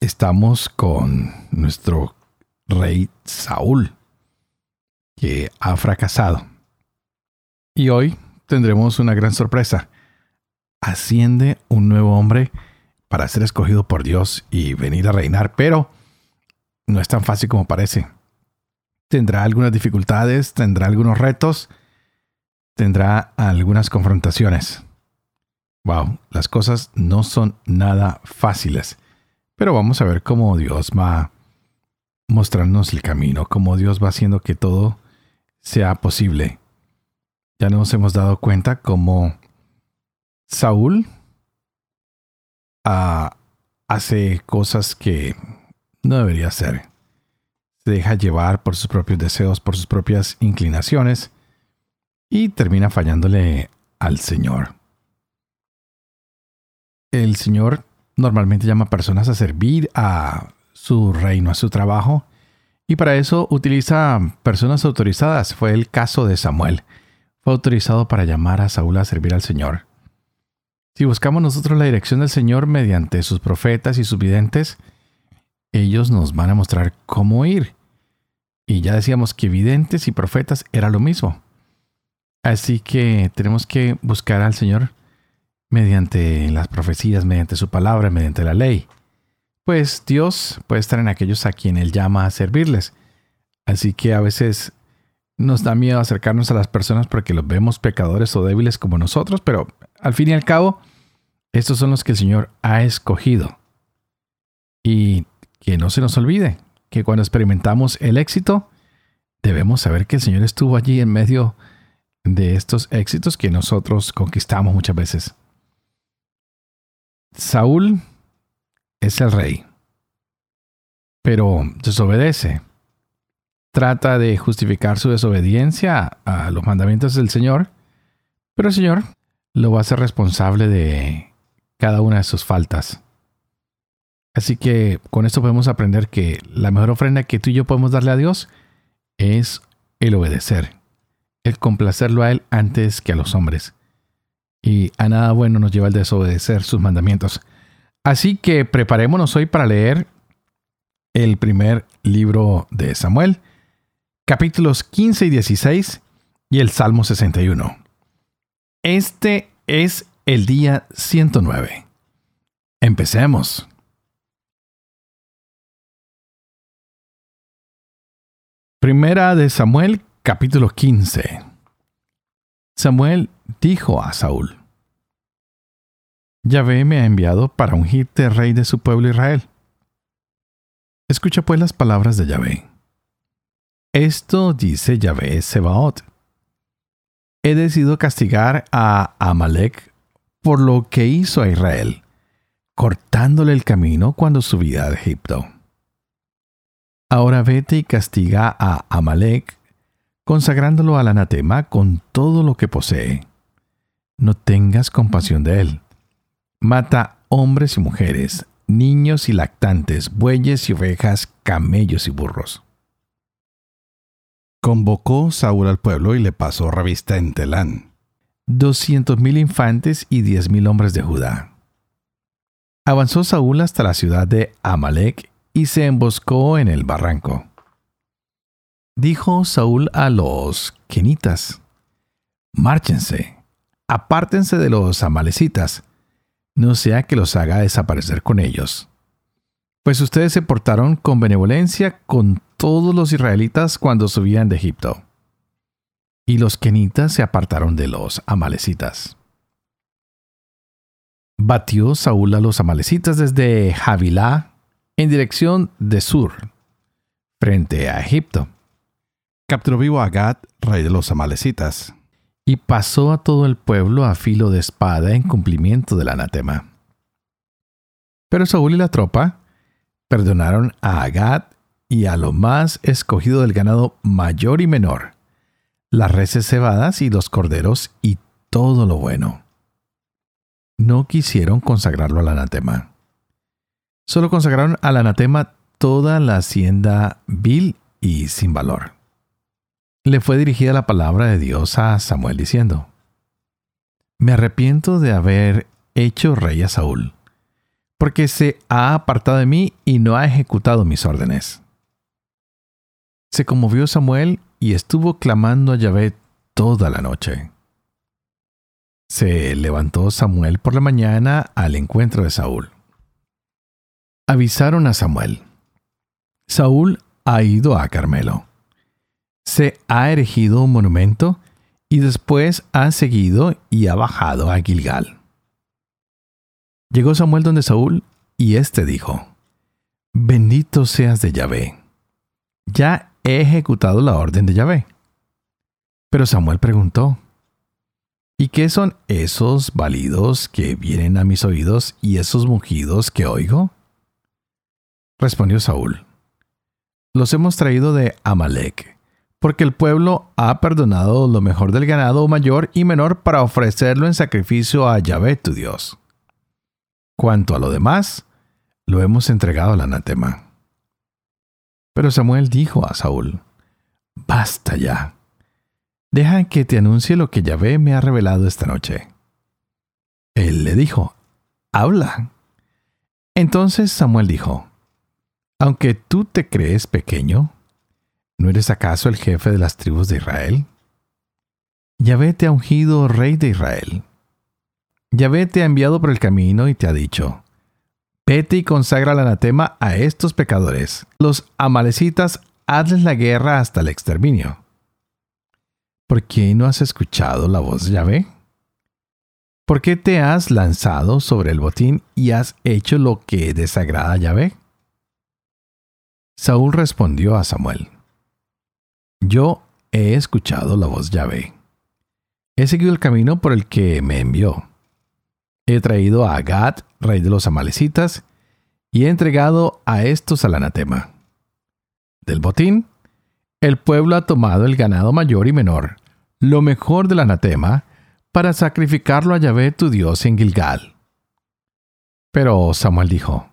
estamos con nuestro rey Saúl, que ha fracasado. Y hoy tendremos una gran sorpresa. Asciende un nuevo hombre para ser escogido por Dios y venir a reinar, pero no es tan fácil como parece. Tendrá algunas dificultades, tendrá algunos retos, tendrá algunas confrontaciones. Wow, las cosas no son nada fáciles. Pero vamos a ver cómo Dios va mostrarnos el camino, cómo Dios va haciendo que todo sea posible. Ya nos hemos dado cuenta cómo Saúl ah, hace cosas que no debería hacer. Se deja llevar por sus propios deseos, por sus propias inclinaciones y termina fallándole al Señor. El Señor normalmente llama a personas a servir a su reino, a su trabajo, y para eso utiliza personas autorizadas. Fue el caso de Samuel. Fue autorizado para llamar a Saúl a servir al Señor. Si buscamos nosotros la dirección del Señor mediante sus profetas y sus videntes, ellos nos van a mostrar cómo ir. Y ya decíamos que videntes y profetas era lo mismo. Así que tenemos que buscar al Señor mediante las profecías, mediante su palabra, mediante la ley. Pues Dios puede estar en aquellos a quien Él llama a servirles. Así que a veces nos da miedo acercarnos a las personas porque los vemos pecadores o débiles como nosotros, pero al fin y al cabo, estos son los que el Señor ha escogido. Y que no se nos olvide que cuando experimentamos el éxito, debemos saber que el Señor estuvo allí en medio de estos éxitos que nosotros conquistamos muchas veces. Saúl es el rey, pero desobedece. Trata de justificar su desobediencia a los mandamientos del Señor, pero el Señor lo va a hacer responsable de cada una de sus faltas. Así que con esto podemos aprender que la mejor ofrenda que tú y yo podemos darle a Dios es el obedecer, el complacerlo a Él antes que a los hombres y a nada bueno nos lleva el desobedecer sus mandamientos. Así que preparémonos hoy para leer el primer libro de Samuel, capítulos 15 y 16 y el Salmo 61. Este es el día 109. Empecemos. Primera de Samuel, capítulo 15. Samuel dijo a Saúl, Yahvé me ha enviado para ungirte rey de su pueblo Israel. Escucha pues las palabras de Yahvé. Esto dice Yahvé Sebaot. He decidido castigar a Amalek por lo que hizo a Israel, cortándole el camino cuando subía de Egipto. Ahora vete y castiga a Amalek, consagrándolo al anatema con todo lo que posee no tengas compasión de él. Mata hombres y mujeres, niños y lactantes, bueyes y ovejas, camellos y burros. Convocó Saúl al pueblo y le pasó revista en Telán. Doscientos mil infantes y diez mil hombres de Judá. Avanzó Saúl hasta la ciudad de Amalek y se emboscó en el barranco. Dijo Saúl a los kenitas, Márchense, apártense de los amalecitas, no sea que los haga desaparecer con ellos. Pues ustedes se portaron con benevolencia con todos los israelitas cuando subían de Egipto. Y los kenitas se apartaron de los amalecitas. Batió Saúl a los amalecitas desde Javilá en dirección de sur, frente a Egipto. Capturó vivo a Gad, rey de los amalecitas, y pasó a todo el pueblo a filo de espada en cumplimiento del anatema. Pero Saúl y la tropa Perdonaron a Agad y a lo más escogido del ganado mayor y menor, las reses cebadas y los corderos y todo lo bueno. No quisieron consagrarlo al anatema. Solo consagraron al anatema toda la hacienda vil y sin valor. Le fue dirigida la palabra de Dios a Samuel diciendo, Me arrepiento de haber hecho rey a Saúl, porque se ha apartado de mí y no ha ejecutado mis órdenes. Se conmovió Samuel y estuvo clamando a Yahvé toda la noche. Se levantó Samuel por la mañana al encuentro de Saúl. Avisaron a Samuel. Saúl ha ido a Carmelo. Se ha erigido un monumento y después ha seguido y ha bajado a Gilgal. Llegó Samuel donde Saúl y éste dijo, Bendito seas de Yahvé. Ya he ejecutado la orden de Yahvé. Pero Samuel preguntó, ¿Y qué son esos balidos que vienen a mis oídos y esos mugidos que oigo? Respondió Saúl, los hemos traído de Amalek, porque el pueblo ha perdonado lo mejor del ganado mayor y menor para ofrecerlo en sacrificio a Yahvé tu Dios. Cuanto a lo demás, lo hemos entregado al anatema. Pero Samuel dijo a Saúl, Basta ya. Deja que te anuncie lo que Yahvé me ha revelado esta noche. Él le dijo, Habla. Entonces Samuel dijo, Aunque tú te crees pequeño, ¿no eres acaso el jefe de las tribus de Israel? Yahvé te ha ungido rey de Israel. Yahvé te ha enviado por el camino y te ha dicho, Vete y consagra el anatema a estos pecadores. Los amalecitas, hazles la guerra hasta el exterminio. ¿Por qué no has escuchado la voz de Yahvé? ¿Por qué te has lanzado sobre el botín y has hecho lo que desagrada a Yahvé? Saúl respondió a Samuel, Yo he escuchado la voz Yahvé. He seguido el camino por el que me envió He traído a Agad, rey de los amalecitas, y he entregado a estos al anatema. Del botín, el pueblo ha tomado el ganado mayor y menor, lo mejor del anatema, para sacrificarlo a Yahvé tu Dios en Gilgal. Pero Samuel dijo,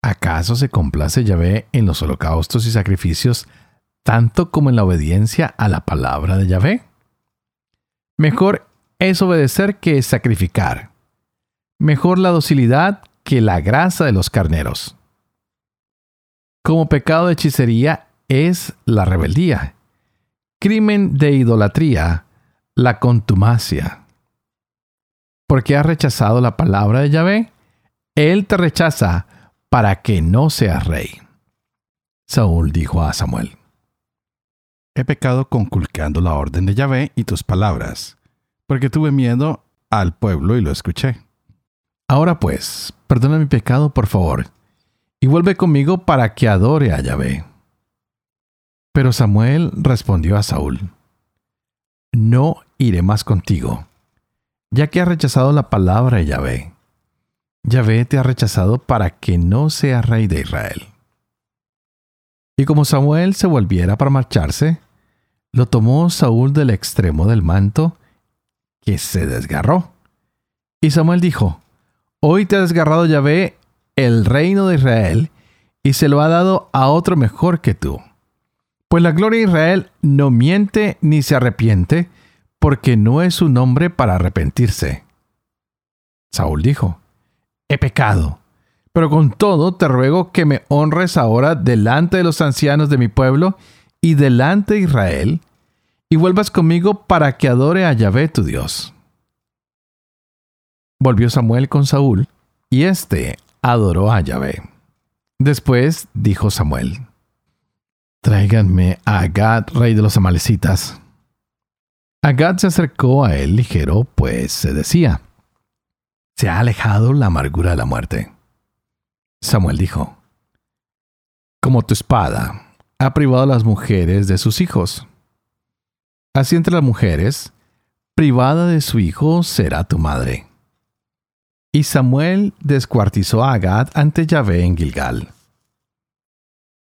¿acaso se complace Yahvé en los holocaustos y sacrificios tanto como en la obediencia a la palabra de Yahvé? Mejor es obedecer que sacrificar mejor la docilidad que la grasa de los carneros. Como pecado de hechicería es la rebeldía. Crimen de idolatría, la contumacia. Porque has rechazado la palabra de Yahvé, Él te rechaza para que no seas rey. Saúl dijo a Samuel, He pecado conculcando la orden de Yahvé y tus palabras, porque tuve miedo al pueblo y lo escuché. Ahora pues, perdona mi pecado, por favor, y vuelve conmigo para que adore a Yahvé. Pero Samuel respondió a Saúl, No iré más contigo, ya que has rechazado la palabra de Yahvé. Yahvé te ha rechazado para que no seas rey de Israel. Y como Samuel se volviera para marcharse, lo tomó Saúl del extremo del manto, que se desgarró. Y Samuel dijo, Hoy te ha desgarrado Yahvé el reino de Israel y se lo ha dado a otro mejor que tú. Pues la gloria de Israel no miente ni se arrepiente, porque no es un hombre para arrepentirse. Saúl dijo, He pecado, pero con todo te ruego que me honres ahora delante de los ancianos de mi pueblo y delante de Israel, y vuelvas conmigo para que adore a Yahvé tu Dios. Volvió Samuel con Saúl, y éste adoró a Yahvé. Después dijo Samuel, Tráiganme a Agad, rey de los amalecitas. Agad se acercó a él ligero, pues se decía, Se ha alejado la amargura de la muerte. Samuel dijo, Como tu espada ha privado a las mujeres de sus hijos. Así entre las mujeres, privada de su hijo será tu madre. Y Samuel descuartizó a Agad ante Yahvé en Gilgal.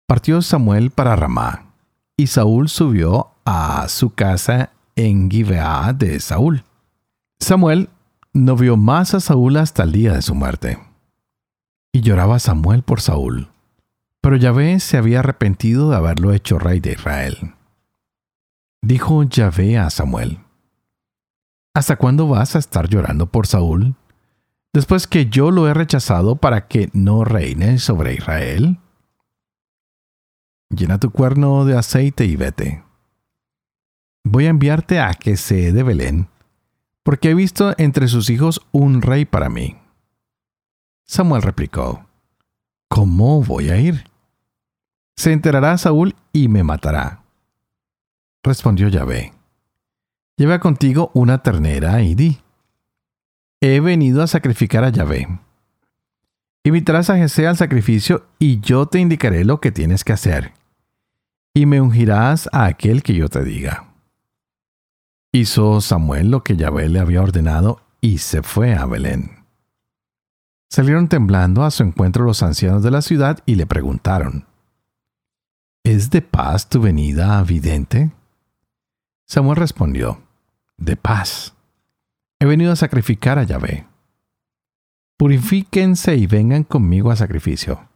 Partió Samuel para Ramá, y Saúl subió a su casa en Gibeá de Saúl. Samuel no vio más a Saúl hasta el día de su muerte. Y lloraba Samuel por Saúl. Pero Yahvé se había arrepentido de haberlo hecho rey de Israel. Dijo Yahvé a Samuel, ¿Hasta cuándo vas a estar llorando por Saúl? Después que yo lo he rechazado para que no reine sobre Israel. Llena tu cuerno de aceite y vete. Voy a enviarte a que se de Belén, porque he visto entre sus hijos un rey para mí. Samuel replicó, ¿Cómo voy a ir? Se enterará Saúl y me matará. Respondió Yahvé, lleva contigo una ternera y di, he venido a sacrificar a Yahvé. Invitarás a Jesé al sacrificio y yo te indicaré lo que tienes que hacer, y me ungirás a aquel que yo te diga. Hizo Samuel lo que Yahvé le había ordenado y se fue a Belén. Salieron temblando a su encuentro los ancianos de la ciudad y le preguntaron, ¿Es de paz tu venida, vidente? Samuel respondió, De paz. He venido a sacrificar a Yahvé. Purifíquense y vengan conmigo a sacrificio.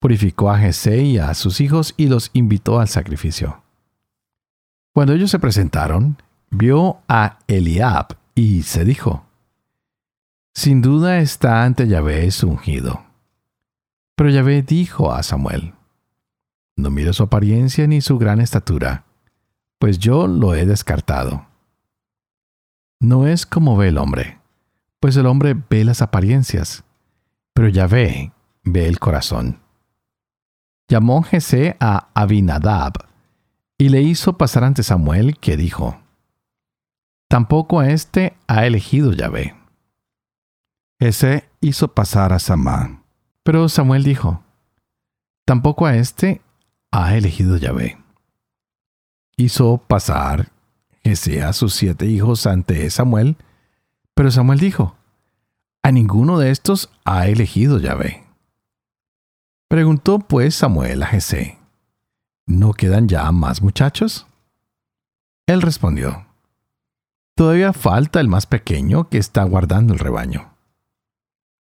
Purificó a Jesé y a sus hijos y los invitó al sacrificio. Cuando ellos se presentaron, vio a Eliab y se dijo, Sin duda está ante Yahvé su ungido. Pero Yahvé dijo a Samuel, No mire su apariencia ni su gran estatura, pues yo lo he descartado. No es como ve el hombre, pues el hombre ve las apariencias, pero Yahvé ve el corazón. Llamó Jesé a Abinadab y le hizo pasar ante Samuel, que dijo, Tampoco a éste ha elegido Yahvé. Jesé hizo pasar a Samá, pero Samuel dijo, Tampoco a éste ha elegido Yahvé. Hizo pasar Jesé a sus siete hijos ante Samuel, pero Samuel dijo, A ninguno de estos ha elegido Yahvé. Preguntó pues Samuel a Jesé, ¿no quedan ya más muchachos? Él respondió, Todavía falta el más pequeño que está guardando el rebaño.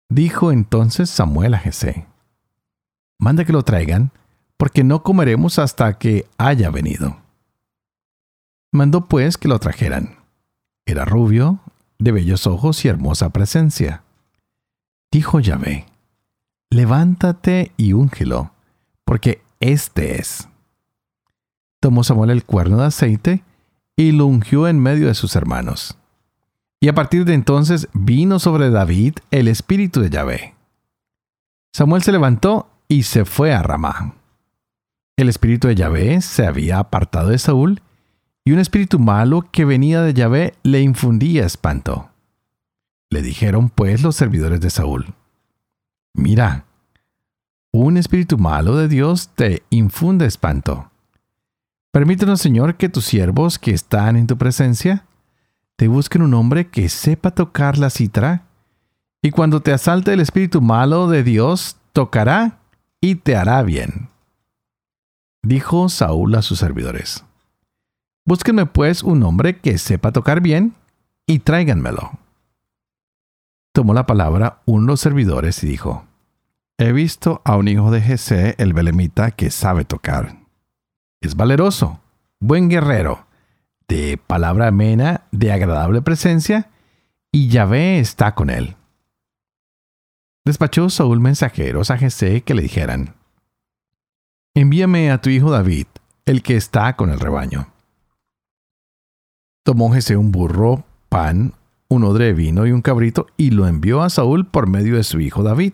Dijo entonces Samuel a Jesé, Manda que lo traigan, porque no comeremos hasta que haya venido. Mandó pues que lo trajeran. Era rubio, de bellos ojos y hermosa presencia. Dijo Yahvé, levántate y úngelo, porque éste es. Tomó Samuel el cuerno de aceite y lo ungió en medio de sus hermanos. Y a partir de entonces vino sobre David el espíritu de Yahvé. Samuel se levantó y se fue a Ramá. El espíritu de Yahvé se había apartado de Saúl, y un espíritu malo que venía de Yahvé le infundía espanto. Le dijeron pues los servidores de Saúl, Mira, un espíritu malo de Dios te infunde espanto. Permítanos, Señor, que tus siervos que están en tu presencia te busquen un hombre que sepa tocar la citra, y cuando te asalte el espíritu malo de Dios, tocará y te hará bien. Dijo Saúl a sus servidores, Búsquenme pues un hombre que sepa tocar bien y tráiganmelo. Tomó la palabra uno de los servidores y dijo, He visto a un hijo de Jesé el Belemita que sabe tocar. Es valeroso, buen guerrero, de palabra amena, de agradable presencia, y Yahvé está con él. Despachó Saúl mensajeros a Jesé que le dijeran, Envíame a tu hijo David, el que está con el rebaño. Tomó Jesé un burro, pan, un odre de vino y un cabrito y lo envió a Saúl por medio de su hijo David.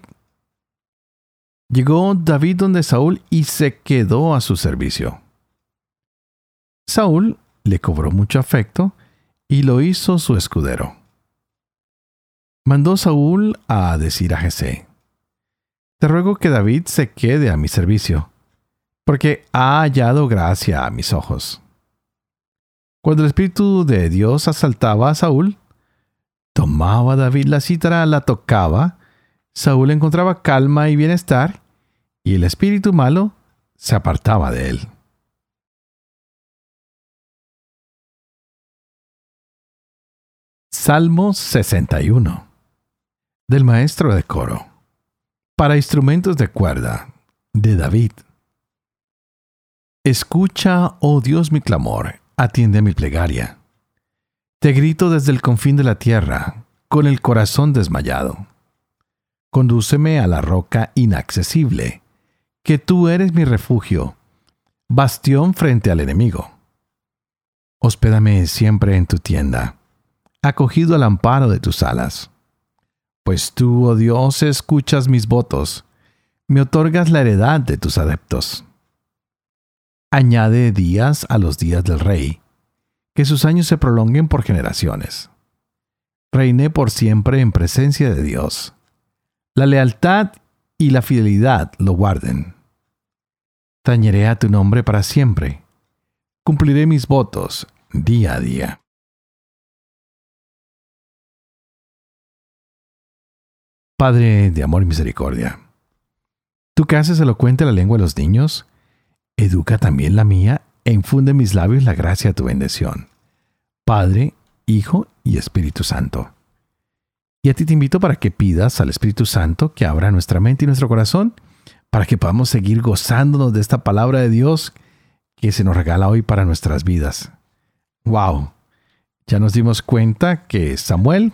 Llegó David donde Saúl y se quedó a su servicio. Saúl le cobró mucho afecto y lo hizo su escudero. Mandó Saúl a decir a Jesé, Te ruego que David se quede a mi servicio, porque ha hallado gracia a mis ojos. Cuando el Espíritu de Dios asaltaba a Saúl, tomaba David la cítara, la tocaba, Saúl encontraba calma y bienestar, y el espíritu malo se apartaba de él. Salmo 61 del maestro de coro para instrumentos de cuerda de David. Escucha, oh Dios, mi clamor, atiende mi plegaria. Te grito desde el confín de la tierra, con el corazón desmayado. Condúceme a la roca inaccesible, que tú eres mi refugio, bastión frente al enemigo. Hospédame siempre en tu tienda, acogido al amparo de tus alas. Pues tú, oh Dios, escuchas mis votos, me otorgas la heredad de tus adeptos. Añade días a los días del rey, que sus años se prolonguen por generaciones. Reiné por siempre en presencia de Dios. La lealtad y la fidelidad lo guarden. Tañeré a tu nombre para siempre. Cumpliré mis votos día a día. Padre de amor y misericordia, tú que haces elocuente la lengua de los niños, educa también la mía e infunde en mis labios la gracia de tu bendición. Padre, Hijo y Espíritu Santo. Y a ti te invito para que pidas al Espíritu Santo que abra nuestra mente y nuestro corazón para que podamos seguir gozándonos de esta palabra de Dios que se nos regala hoy para nuestras vidas. ¡Wow! Ya nos dimos cuenta que Samuel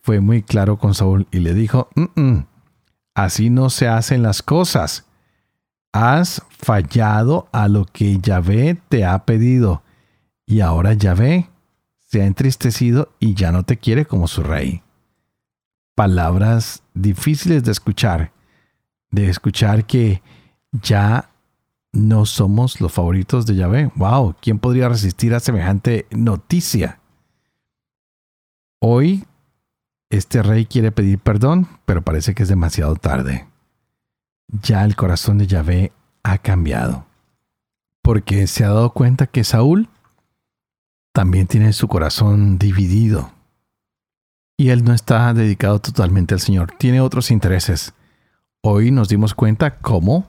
fue muy claro con Saúl y le dijo, así no se hacen las cosas. Has fallado a lo que Yahvé te ha pedido y ahora Yahvé se ha entristecido y ya no te quiere como su rey. Palabras difíciles de escuchar, de escuchar que ya no somos los favoritos de Yahvé. ¡Wow! ¿Quién podría resistir a semejante noticia? Hoy este rey quiere pedir perdón, pero parece que es demasiado tarde. Ya el corazón de Yahvé ha cambiado, porque se ha dado cuenta que Saúl también tiene su corazón dividido. Y él no está dedicado totalmente al Señor, tiene otros intereses hoy nos dimos cuenta cómo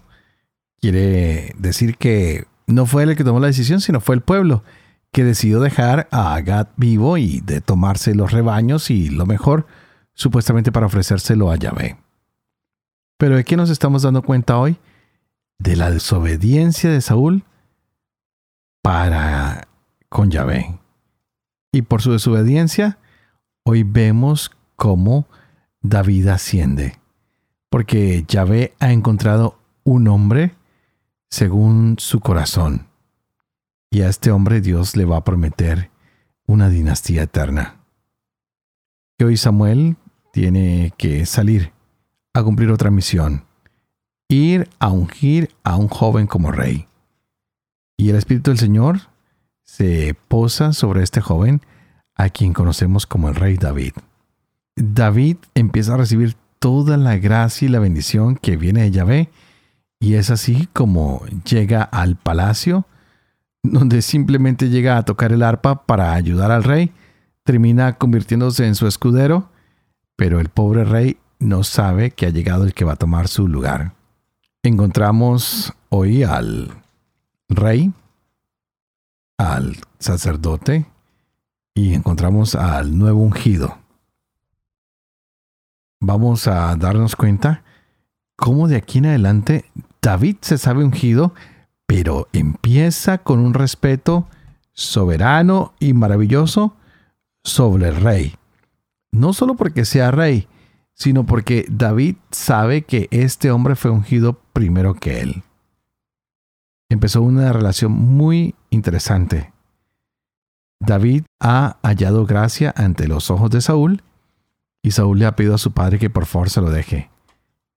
quiere decir que no fue él el que tomó la decisión, sino fue el pueblo que decidió dejar a Agat vivo y de tomarse los rebaños y lo mejor, supuestamente para ofrecérselo a Yahvé. Pero ¿de qué nos estamos dando cuenta hoy? De la desobediencia de Saúl para con Yahvé. Y por su desobediencia, hoy vemos cómo David asciende porque Yahvé ha encontrado un hombre según su corazón. Y a este hombre Dios le va a prometer una dinastía eterna. Que hoy Samuel tiene que salir a cumplir otra misión, ir a ungir a un joven como rey. Y el Espíritu del Señor se posa sobre este joven a quien conocemos como el rey David. David empieza a recibir toda la gracia y la bendición que viene de Yahvé. Y es así como llega al palacio, donde simplemente llega a tocar el arpa para ayudar al rey, termina convirtiéndose en su escudero, pero el pobre rey no sabe que ha llegado el que va a tomar su lugar. Encontramos hoy al rey, al sacerdote y encontramos al nuevo ungido vamos a darnos cuenta cómo de aquí en adelante David se sabe ungido, pero empieza con un respeto soberano y maravilloso sobre el rey. No solo porque sea rey, sino porque David sabe que este hombre fue ungido primero que él. Empezó una relación muy interesante. David ha hallado gracia ante los ojos de Saúl y Saúl le ha pedido a su padre que por favor se lo deje,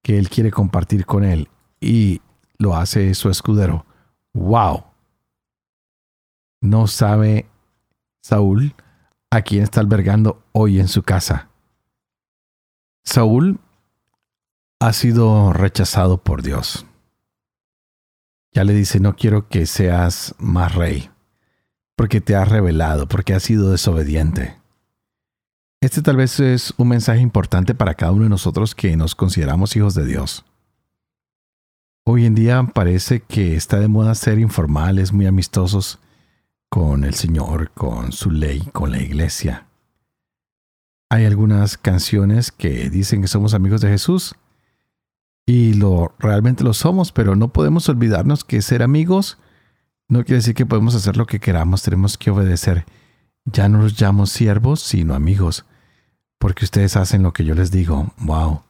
que él quiere compartir con él y lo hace su escudero. ¡Wow! No sabe Saúl a quién está albergando hoy en su casa. Saúl ha sido rechazado por Dios. Ya le dice, no quiero que seas más rey, porque te has revelado, porque has sido desobediente. Este tal vez es un mensaje importante para cada uno de nosotros que nos consideramos hijos de Dios. Hoy en día parece que está de moda ser informales, muy amistosos con el Señor, con su ley, con la iglesia. Hay algunas canciones que dicen que somos amigos de Jesús y lo realmente lo somos, pero no podemos olvidarnos que ser amigos no quiere decir que podemos hacer lo que queramos, tenemos que obedecer. Ya no los llamo siervos, sino amigos, porque ustedes hacen lo que yo les digo. Wow.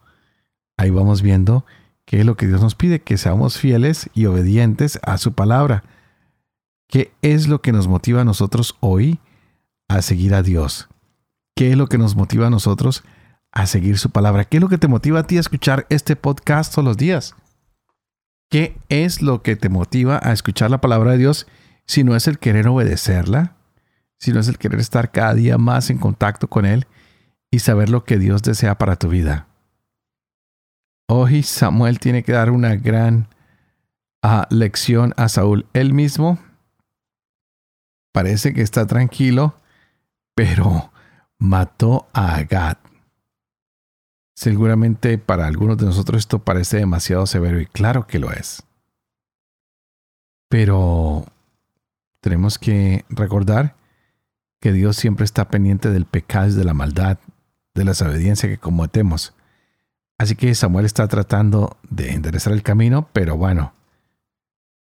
Ahí vamos viendo qué es lo que Dios nos pide, que seamos fieles y obedientes a su palabra. ¿Qué es lo que nos motiva a nosotros hoy a seguir a Dios? ¿Qué es lo que nos motiva a nosotros a seguir su palabra? ¿Qué es lo que te motiva a ti a escuchar este podcast todos los días? ¿Qué es lo que te motiva a escuchar la palabra de Dios si no es el querer obedecerla? Si no es el querer estar cada día más en contacto con Él y saber lo que Dios desea para tu vida. Hoy Samuel tiene que dar una gran ah, lección a Saúl. Él mismo parece que está tranquilo, pero mató a Agad. Seguramente para algunos de nosotros esto parece demasiado severo y claro que lo es. Pero tenemos que recordar que Dios siempre está pendiente del pecado y de la maldad, de la desobediencia que cometemos. Así que Samuel está tratando de enderezar el camino, pero bueno,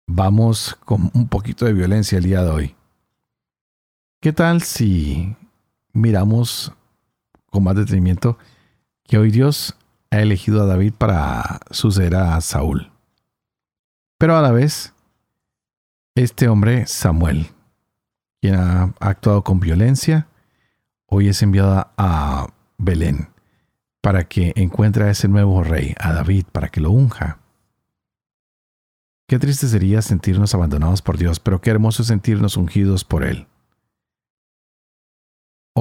vamos con un poquito de violencia el día de hoy. ¿Qué tal si miramos con más detenimiento que hoy Dios ha elegido a David para suceder a Saúl? Pero a la vez, este hombre, Samuel, quien ha actuado con violencia, hoy es enviado a Belén para que encuentre a ese nuevo rey, a David, para que lo unja. Qué triste sería sentirnos abandonados por Dios, pero qué hermoso sentirnos ungidos por Él.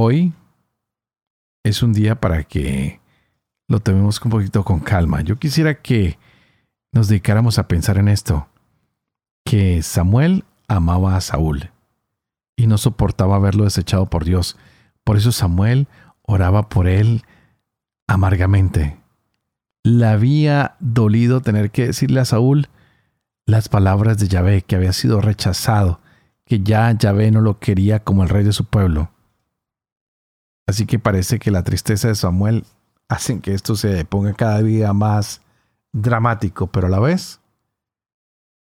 Hoy es un día para que lo tomemos un poquito con calma. Yo quisiera que nos dedicáramos a pensar en esto, que Samuel amaba a Saúl y no soportaba verlo desechado por Dios. Por eso Samuel oraba por él amargamente. Le había dolido tener que decirle a Saúl las palabras de Yahvé, que había sido rechazado, que ya Yahvé no lo quería como el rey de su pueblo. Así que parece que la tristeza de Samuel hacen que esto se ponga cada día más dramático, pero a la vez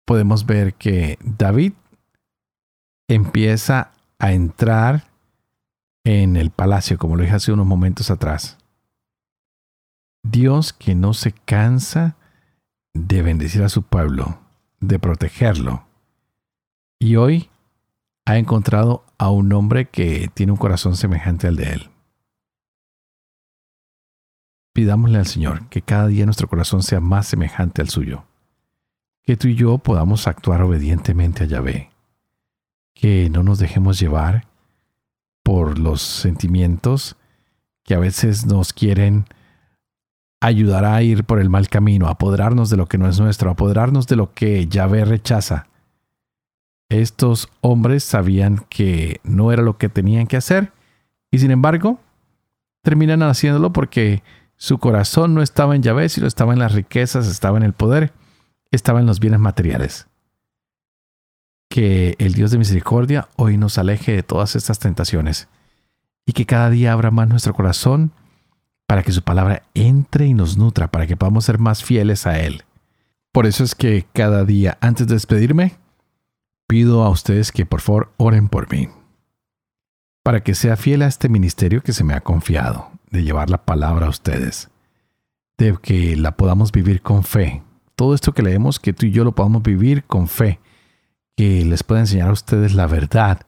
podemos ver que David empieza a entrar en el palacio, como lo dije hace unos momentos atrás. Dios que no se cansa de bendecir a su pueblo, de protegerlo. Y hoy ha encontrado a un hombre que tiene un corazón semejante al de él. Pidámosle al Señor que cada día nuestro corazón sea más semejante al suyo. Que tú y yo podamos actuar obedientemente a Yahvé. Que no nos dejemos llevar por los sentimientos que a veces nos quieren ayudará a ir por el mal camino, apoderarnos de lo que no es nuestro, apoderarnos de lo que Yahvé rechaza. Estos hombres sabían que no era lo que tenían que hacer y sin embargo terminan haciéndolo porque su corazón no estaba en Yahvé, sino estaba en las riquezas, estaba en el poder, estaba en los bienes materiales. Que el Dios de misericordia hoy nos aleje de todas estas tentaciones y que cada día abra más nuestro corazón para que su palabra entre y nos nutra, para que podamos ser más fieles a Él. Por eso es que cada día, antes de despedirme, pido a ustedes que por favor oren por mí, para que sea fiel a este ministerio que se me ha confiado, de llevar la palabra a ustedes, de que la podamos vivir con fe. Todo esto que leemos, que tú y yo lo podamos vivir con fe, que les pueda enseñar a ustedes la verdad,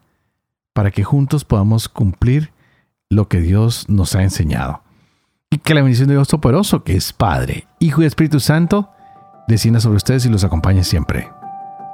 para que juntos podamos cumplir lo que Dios nos ha enseñado. Y que la bendición de Dios Todopoderoso, que es Padre, Hijo y Espíritu Santo, descienda sobre ustedes y los acompañe siempre.